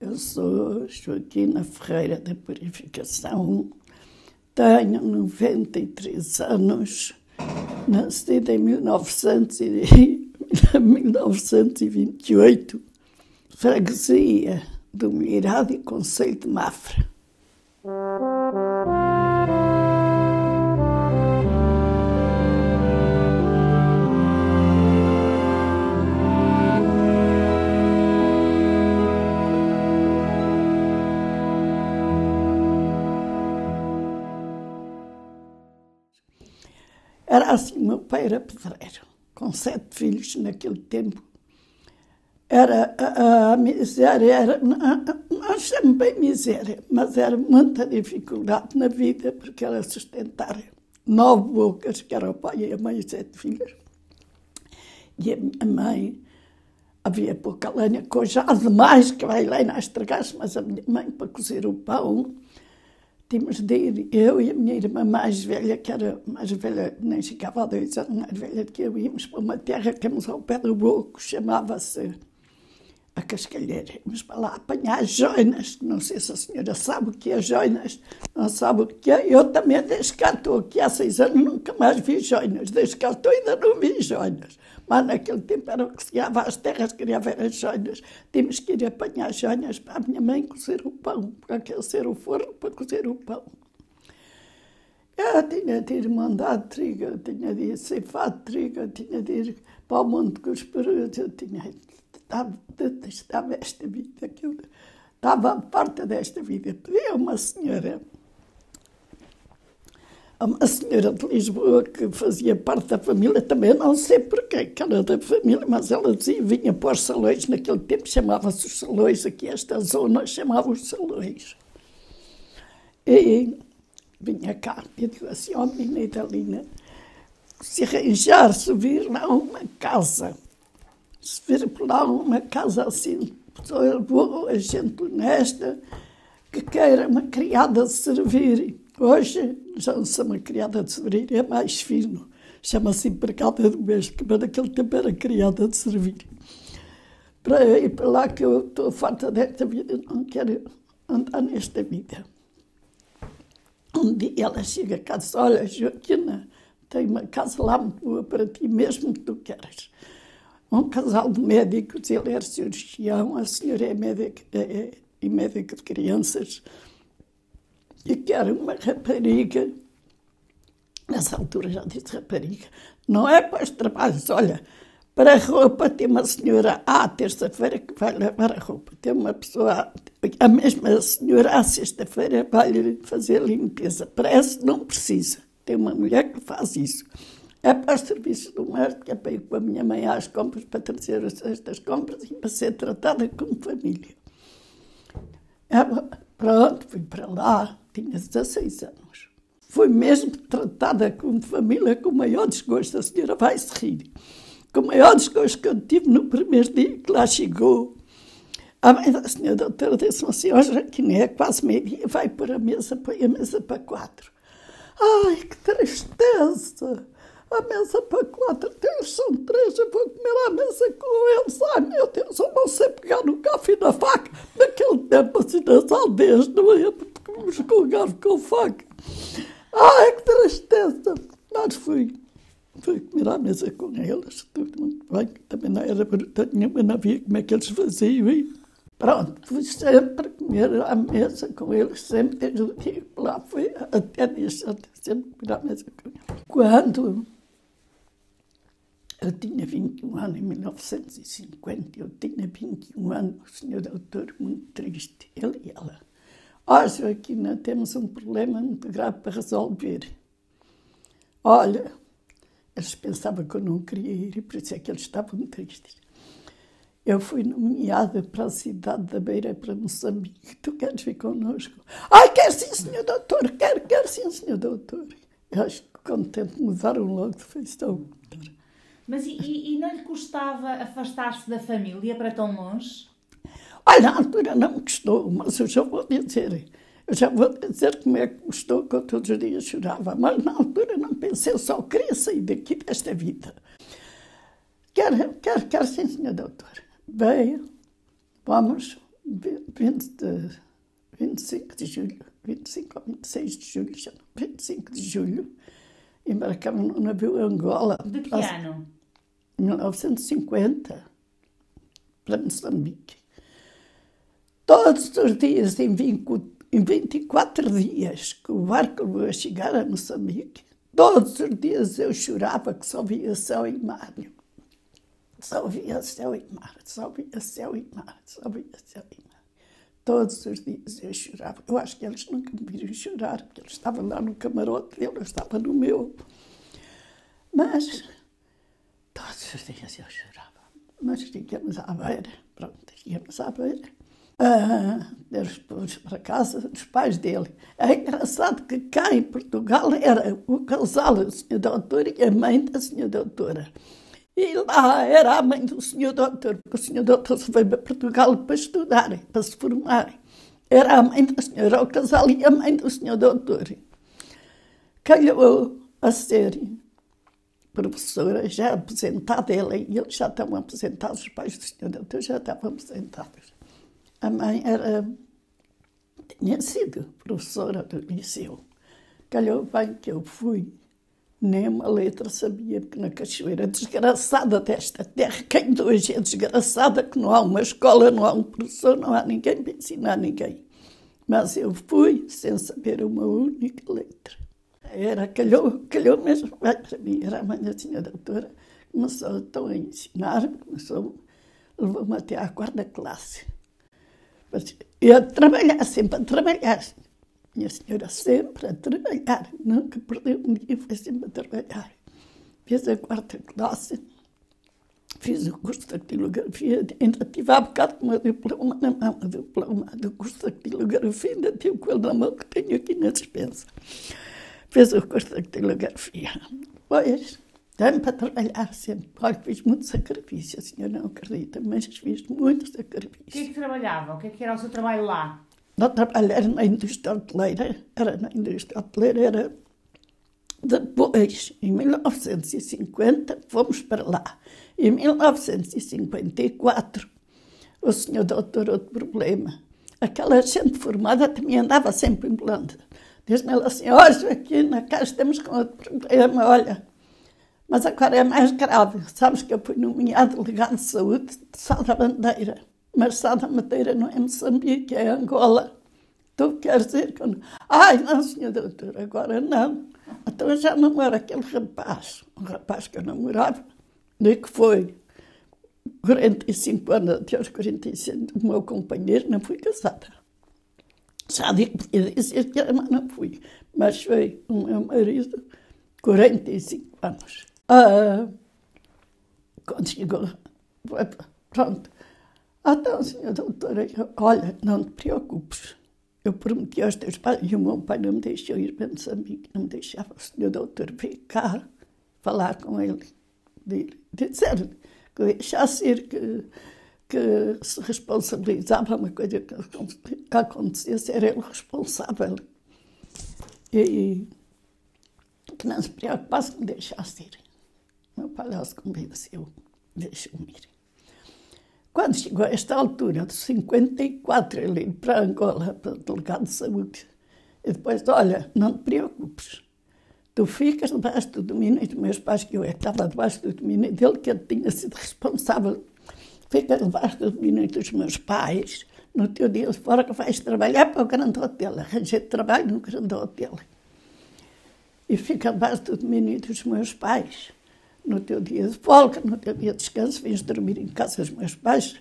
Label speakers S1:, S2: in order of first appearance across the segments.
S1: Eu sou Joaquina Ferreira da Purificação, tenho 93 anos, nascida em 1900 e, 1928, freguesia do Mirado e Conselho de Mafra. Era assim, meu pai era pedreiro, com sete filhos naquele tempo. Era a, a miséria, era, chamo bem miséria, mas era muita dificuldade na vida, porque era sustentar nove bocas, que era o pai e a mãe e sete filhos. E a minha mãe, havia pouca lenha, já demais que vai lá e estragasse, mas a minha mãe, para cozer o pão, tínhamos de ir, eu e a minha irmã mais velha, que era mais velha, nem chegava a dois anos mais velha do que eu, íamos para uma terra que temos ao pé do boco, chamava-se a Cascalheira. Íamos para lá apanhar joinas, não sei se a senhora sabe o que é joinas, não sabe o que é. Eu também, desde que estou aqui há seis anos, nunca mais vi joinas, desde que estou ainda não vi joinas. Mas naquele tempo era o que se ia às terras, queria ver as joinas. Tínhamos que ir apanhar joinas para a minha mãe cozer o pão, para aquecer o forno para cozer o pão. Eu tinha de ir mandar trigo, eu tinha de ir ceifar trigo, eu tinha de ir para o Monte com os perus, eu tinha estava, detestava esta vida, que eu estava desta vida. Pedi a uma senhora uma senhora de Lisboa que fazia parte da família, também não sei porquê, que era da família, mas ela dizia, vinha para os salões, naquele tempo chamava-se os salões, aqui esta zona chamava os salões. E vinha cá e digo assim, ó oh, menina Idalina, se arranjar, se vir lá uma casa, se vir por lá uma casa assim, pessoa boa, gente honesta, que queira uma criada servir, Hoje já não se chama criada de servir, é mais fino. Chama-se empregada doméstica, mas naquele tempo era criada de servir. Para ir para lá que eu estou farta desta vida, não quero andar nesta vida. Um dia ela chega a casa olha, Joaquina, tem uma casa lá muito boa para ti, mesmo que tu queres. Um casal de médicos, ele é cirurgião, a senhora é médica, é, é médica de crianças, e que era uma rapariga, nessa altura já disse rapariga, não é para os trabalhos, olha, para a roupa tem uma senhora à terça-feira que vai levar a roupa, tem uma pessoa, a mesma senhora à sexta-feira vai fazer limpeza, parece não precisa, tem uma mulher que faz isso. É para os serviços do médico, é para ir com a minha mãe às compras, para trazer estas compras e para ser tratada como família. É, pronto, fui para lá, tinha 16 anos. Foi mesmo tratada como família com o maior desgosto. A senhora vai se rir. Com o maior desgosto que eu tive no primeiro dia que lá chegou. A mãe da senhora doutora disse assim, ó Joaquim, é quase meio-dia, vai pôr a mesa, põe a mesa para quatro. Ai, que tristeza! A mesa para quatro, eles são três, eu vou comer a mesa com eles. Ai, meu Deus, eu não sei pegar no café na faca. Naquele tempo, assim, nas aldeias, não ia Vamos com garfo com faca. Ai, que tristeza! Mas fui. Fui comer à mesa com eles, tudo muito bem. Também não era bruta nenhuma, não havia como é que eles faziam. E pronto, fui sempre comer à mesa com eles, sempre desde o dia lá fui, até nisso, sempre comer à mesa com eles. Quando eu tinha 21 anos, em 1950, eu tinha 21 anos, o senhor doutor muito triste, ele e ela. Ó, Joaquina, temos um problema muito grave para resolver. Olha, eles pensavam que eu não queria ir e por isso é que eles estavam tristes. Eu fui nomeada para a cidade da Beira, para Moçambique. Tu queres vir connosco? Ai, quer sim, senhor doutor, quer, quer sim, senhor doutor. Eu acho que contente mudaram logo de feição.
S2: Mas e, e não lhe custava afastar-se da família para tão longe?
S1: Olha, na altura não me custou, mas eu já vou dizer. Eu já vou dizer como é que custou, que eu todos os dias chorava. Mas na altura não pensei, eu só queria sair daqui desta vida. Quer, quer, quer sim, senhor doutor. Bem, vamos 20 de, 25 de julho, 25 ou 26 de julho, já não, 25 de julho, embarcamos no navio Angola.
S2: De que ano?
S1: 1950, para Moçambique. Todos os dias, em 20 em 24 dias, que o barco ia chegar a Moçambique, todos os dias eu chorava que só via céu e mar. Só via céu e mar, só via céu e mar, só via céu e mar. Todos os dias eu chorava. Eu acho que eles nunca me viram chorar, porque eles estavam lá no camarote dele, eu estava no meu. Mas Todos os dias eu chorava. Mas chegamos à beira, pronto, chegamos à beira. Ah, pôs para casa dos pais dele. É engraçado que cá em Portugal era o casal, o senhor doutor e a mãe da senhora doutora. E lá era a mãe do senhor doutor, porque o senhor doutor se veio para Portugal para estudar, para se formar. Era a mãe da senhora, o casal e a mãe do senhor doutor. Calhou a ser professora já aposentada, ela e ele já estavam aposentados, os pais do senhor doutor já estavam aposentados. A mãe era, tinha sido professora do liceu. Calhou bem que eu fui, nem uma letra sabia, porque na cachoeira desgraçada desta terra, quem de hoje é desgraçada, que não há uma escola, não há um professor, não há ninguém para ensinar ninguém. Mas eu fui sem saber uma única letra. Era, calhou, calhou mesmo bem para mim. Era a mãe da senhora doutora. Começou então a ensinar, começou, levou-me até à quarta classe. Mas eu a trabalhar, sempre a trabalhar. Minha senhora sempre a trabalhar. Nunca perdeu um dia, foi sempre a trabalhar. Fiz a quarta classe, fiz o curso de datilografia, ainda tive há bocado meu diploma na mão, o diploma do curso de datilografia, ainda tive com ele na mão, que tenho aqui na dispensa fez o curso de datilografia. Pois, dá-me para trabalhar sempre. Olha, fiz muito sacrifício, a senhora não acredita, mas fiz muito
S2: O que é
S1: sacrifício.
S2: que trabalhava? O que é que era o seu trabalho lá?
S1: Não trabalhar na indústria hoteleira, era na indústria hoteleira, era... Depois, em 1950, fomos para lá. Em 1954, o senhor doutor outro problema. Aquela gente formada também andava sempre em planta. Diz-me ela assim, olha, aqui na casa estamos com outro problema, olha. Mas agora é mais grave. Sabes que eu fui nomeado delegado de saúde de Sá da Bandeira. Mas Sá da Bandeira não é Moçambique, é Angola. Tu queres dizer que não... Ai, não, senhor doutor, agora não. Então eu já namoro aquele rapaz, um rapaz que eu namorava, e que foi 45 anos, até aos 45, o meu companheiro, não fui casada. Já podia dizer que era, mas não fui. Mas foi o meu marido, 45 anos. Ah, quando chegou, foi, pronto. Então, senhora doutora, eu, olha, não te preocupes. Eu prometi aos teus pais, e o meu pai não me deixou ir para Moçambique, não me deixava o senhor doutor vir cá falar com ele. Dizer que deixasse ir, que, que se responsabilizava uma coisa que, que acontecesse, era ele responsável. E que não se preocupasse que me deixasse ir. Lá se convenceu, deixou-me ir. Quando chegou a esta altura, de 54, ele ir para Angola, para o delegado de saúde, e depois, olha, não te preocupes, tu ficas debaixo do domínio dos meus pais, que eu é estava debaixo do domínio dele, que ele tinha sido responsável, ficas debaixo do domínio dos meus pais, no teu dia fora que vais trabalhar para o grande hotel, arranjei trabalho no grande hotel. E fica debaixo do domínio dos meus pais no teu dia de folga, no teu dia de descanso, vens dormir em casa dos meus pais.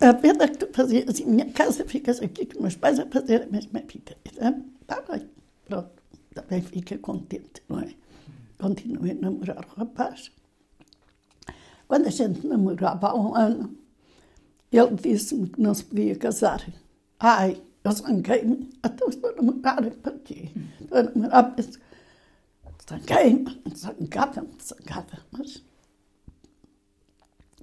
S1: A vida que tu fazias em minha casa, ficas aqui com meus pais a fazer a mesma vida. Está bem, pronto, também fica contente, não é? Continuei a namorar o rapaz. Quando a gente namorava há um ano, ele disse-me que não se podia casar. Ai, eu zanguei-me, então estou a namorar para quê? Estou a namorar Zanguei-me, zangada-me, zangada, mas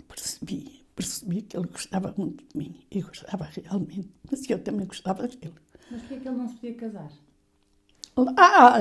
S1: percebi, percebi que ele gostava muito de mim e gostava realmente, mas eu também gostava dele.
S2: Mas porquê é que ele não se podia casar?
S1: Lá,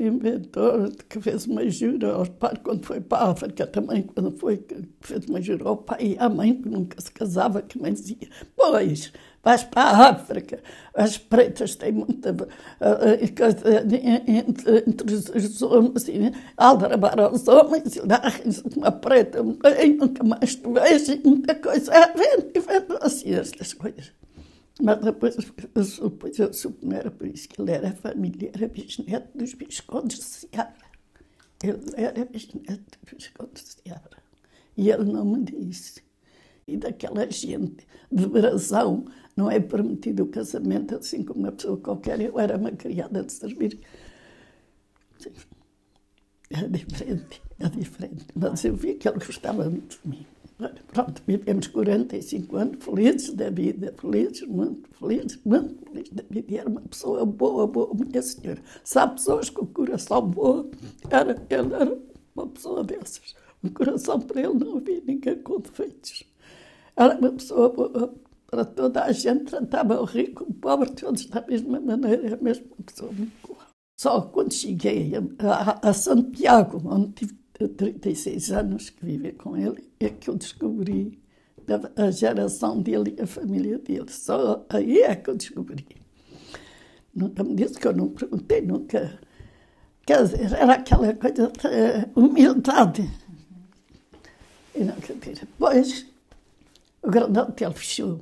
S1: inventou que fez uma jura aos pais quando foi para a África também, quando foi fez uma jura ao pai e à mãe, que nunca se casava, que mãe dizia, pois, Vais para a África, as pretas têm muita coisa entre, entre os homens, assim, aldrabar os homens e dar-lhes uma preta, nunca mais tu vês, muita coisa, vende, vende assim estas coisas. Mas depois eu soube, eu soube não era por isso que ele era família, era bisneto dos Viscondes de Seara. Ele era bisneto dos Viscondes de Seara. E ele não me disse. E daquela gente de brasão, não é permitido o casamento assim como uma pessoa qualquer. Eu era uma criada de servir. É diferente, é diferente. Mas eu vi que ele gostava muito de mim. Pronto, vivemos 45 anos felizes da vida, felizes, muito felizes, muito felizes da vida. E era uma pessoa boa, boa, minha senhora. Sabe, pessoas com o coração boa, era, ele era uma pessoa dessas. O coração para ele não havia ninguém com defeitos. Era uma pessoa boa para toda a gente, tratava o rico, o pobre, todos da mesma maneira, a mesma pessoa muito boa. Só quando cheguei a, a, a Santiago, onde tive 36 anos que vivi com ele, é que eu descobri a geração dele e a família dele. Só aí é que eu descobri. Nunca me disse que eu não perguntei, nunca. Quer dizer, era aquela coisa de humildade. E nunca Depois, o grande hotel fechou.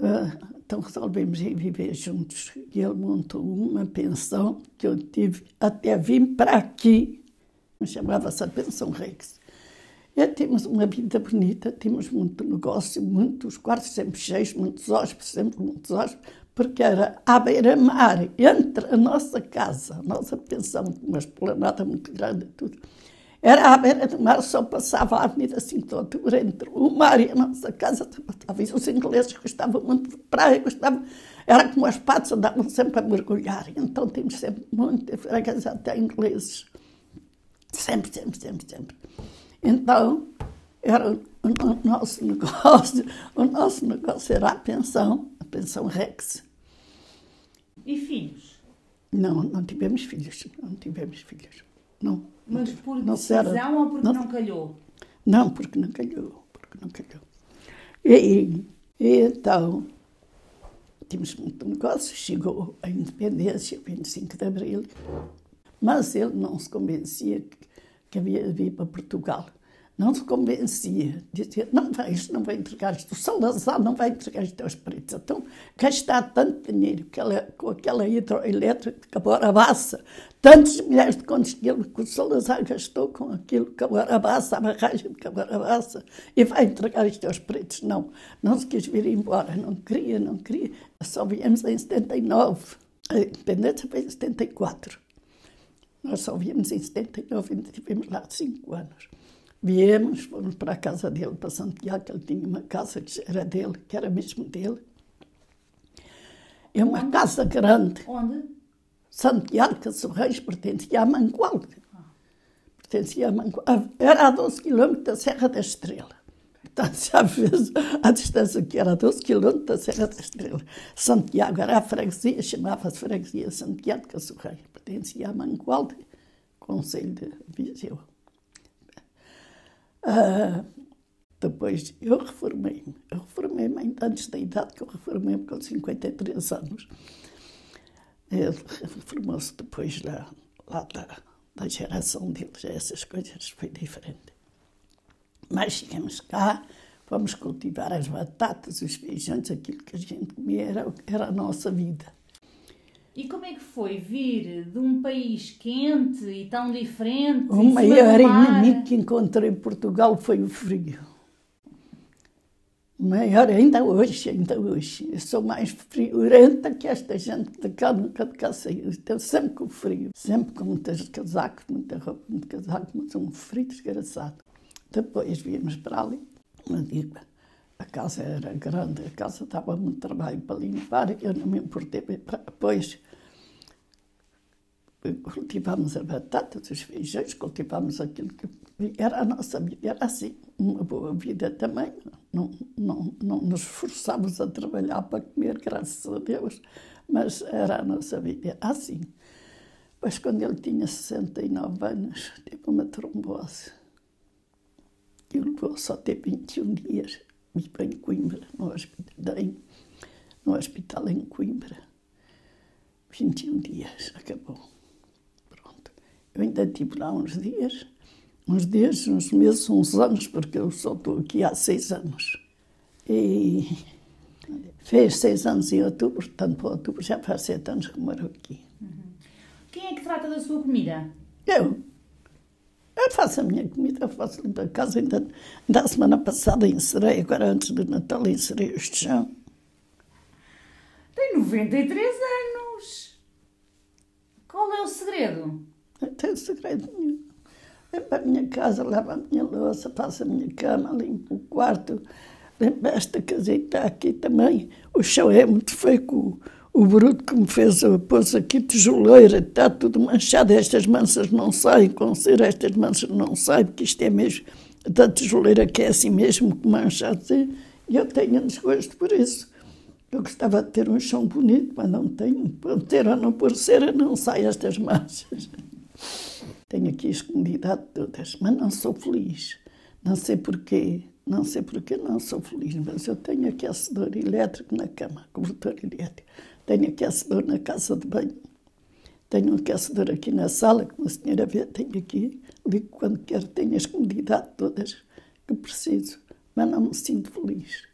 S1: Uh, então resolvemos ir viver juntos. E ele montou uma pensão que eu tive até vir para aqui chamava-se a Pensão Rex. E tínhamos uma vida bonita, tínhamos muito negócio, muitos quartos sempre cheios, muitos hóspedes, sempre muitos hóspedes, porque era à beira-mar, entre a nossa casa, a nossa pensão, uma esplanada muito grande tudo. Era à beira do mar, só passava a avenida Cintura entre o mar e a nossa casa. Talvez os ingleses gostavam muito de praia, gostavam, era como as patas, andavam sempre a mergulhar. Então tínhamos sempre muita freguesia até ingleses. Sempre, sempre, sempre, sempre. Então, era o, nosso negócio, o nosso negócio era a pensão, a pensão Rex.
S2: E filhos?
S1: Não, não tivemos filhos, não tivemos filhos. Não.
S2: Mas por não decisão era, ou porque não, não, calhou?
S1: Não, porque não calhou, porque não calhou. E, e então, tínhamos muito negócio, chegou a independência, 25 de Abril, mas ele não se convencia que, que havia de vir para Portugal. Não se convencia. Dizia, não vais, não vai entregar isto. O Salazar não vai entregar isto aos pretos. Então, gastar tanto dinheiro com aquela hidroelétrica que agora basta. Tantos milhares de combustível que o Salazar gastou com aquilo que agora basta, a barragem que agora basta. E vai entregar isto aos pretos. Não. Não se quis vir embora. Não queria, não queria. Só viemos em 79. A independência foi em 74. Nós só viemos em 79 e tivemos lá cinco anos. Viemos, fomos para a casa dele, para Santiago, ele tinha uma casa que era dele, que era mesmo dele. É uma Onde? casa grande.
S2: Onde?
S1: Santiago Reis pertencia a Mangualde. Ah. Pertencia a Mangualde. Era a 12 quilômetros da Serra da Estrela. Portanto, já vês a distância que era 12 quilômetros da Serra da Estrela. Santiago era a freguesia, chamava-se freguesia Santiago Reis pertencia a Mangualde, Conselho de Viseu. Uh, depois eu reformei-me. Eu reformei-me ainda antes da idade que eu reformei-me com 53 anos. Ele reformou-se depois lá, lá da, da geração deles. Essas coisas foi diferente. Mas chegamos cá, fomos cultivar as batatas, os feijões, aquilo que a gente comia era, era a nossa vida.
S2: E como é que foi vir de um país quente e tão diferente?
S1: O maior inimigo que encontrei em Portugal foi o frio. O maior, ainda hoje, ainda hoje. Eu sou mais friorenta que esta gente de cá, nunca de cá saiu. Estou sempre com frio. Sempre com muitos casacos, muita roupa, muito casaco, mas um frio desgraçado. Depois viemos para ali. Digo, a casa era grande, a casa dava muito trabalho para limpar, eu não me importei. Depois cultivamos a batata, os feijões, cultivamos aquilo que era a nossa vida, era assim, uma boa vida também. Não, não, não nos esforçámos a trabalhar para comer, graças a Deus, mas era a nossa vida, assim. Pois quando ele tinha 69 anos, teve uma trombose. E levou só ter 21 dias e para em Coimbra, no hospital. no hospital em Coimbra. 21 dias, acabou. Pronto. Eu ainda estive lá uns dias, uns dias, uns meses, uns anos, porque eu só estou aqui há seis anos. E fez seis anos em outubro, portanto, para outubro já faz sete anos que moro aqui.
S2: Uhum. Quem é que trata da sua comida?
S1: Eu. Eu faço a minha comida, faço limpar a casa. Ainda, ainda a semana passada encerei, agora antes do Natal encerei o chão.
S2: Tem 93 anos. Qual é o segredo?
S1: Não tenho segredo nenhum. Limpo a minha casa, lavo a minha louça, faço a minha cama, limpo o quarto, limpo esta casita aqui também. O chão é muito feio, o, o bruto que me fez, pôs aqui tijoleira, está tudo manchado. Estas mansas não saem, com cera estas mansas não saem, porque isto é mesmo da tijoleira que é assim mesmo, que mancha assim. E eu tenho desgosto por isso. Eu gostava de ter um chão bonito, mas não tenho. Por ter ou não por cera, não saem estas manchas. Tenho aqui as comunidades todas, mas não sou feliz. Não sei porquê, não sei porquê não sou feliz, mas eu tenho aquecedor elétrico na cama, cobertor elétrico. Tenho aquecedor na casa de banho. Tenho um aquecedor aqui na sala, como a senhora vê, tenho aqui. Ligo quando quero, tenho as comunidades todas que preciso, mas não me sinto feliz.